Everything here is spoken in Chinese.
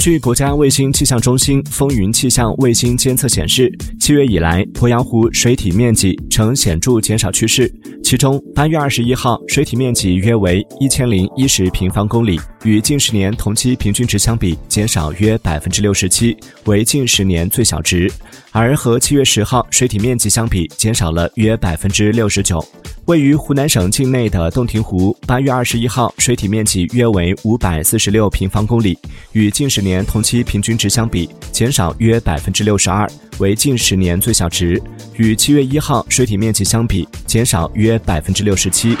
据国家卫星气象中心风云气象卫星监测显示，七月以来，鄱阳湖水体面积呈显著减少趋势。其中，八月二十一号，水体面积约为一千零一十平方公里，与近十年同期平均值相比，减少约百分之六十七，为近十年最小值。而和七月十号水体面积相比，减少了约百分之六十九。位于湖南省境内的洞庭湖，八月二十一号水体面积约为五百四十六平方公里，与近十年同期平均值相比，减少约百分之六十二，为近十年最小值。与七月一号水体面积相比，减少约百分之六十七。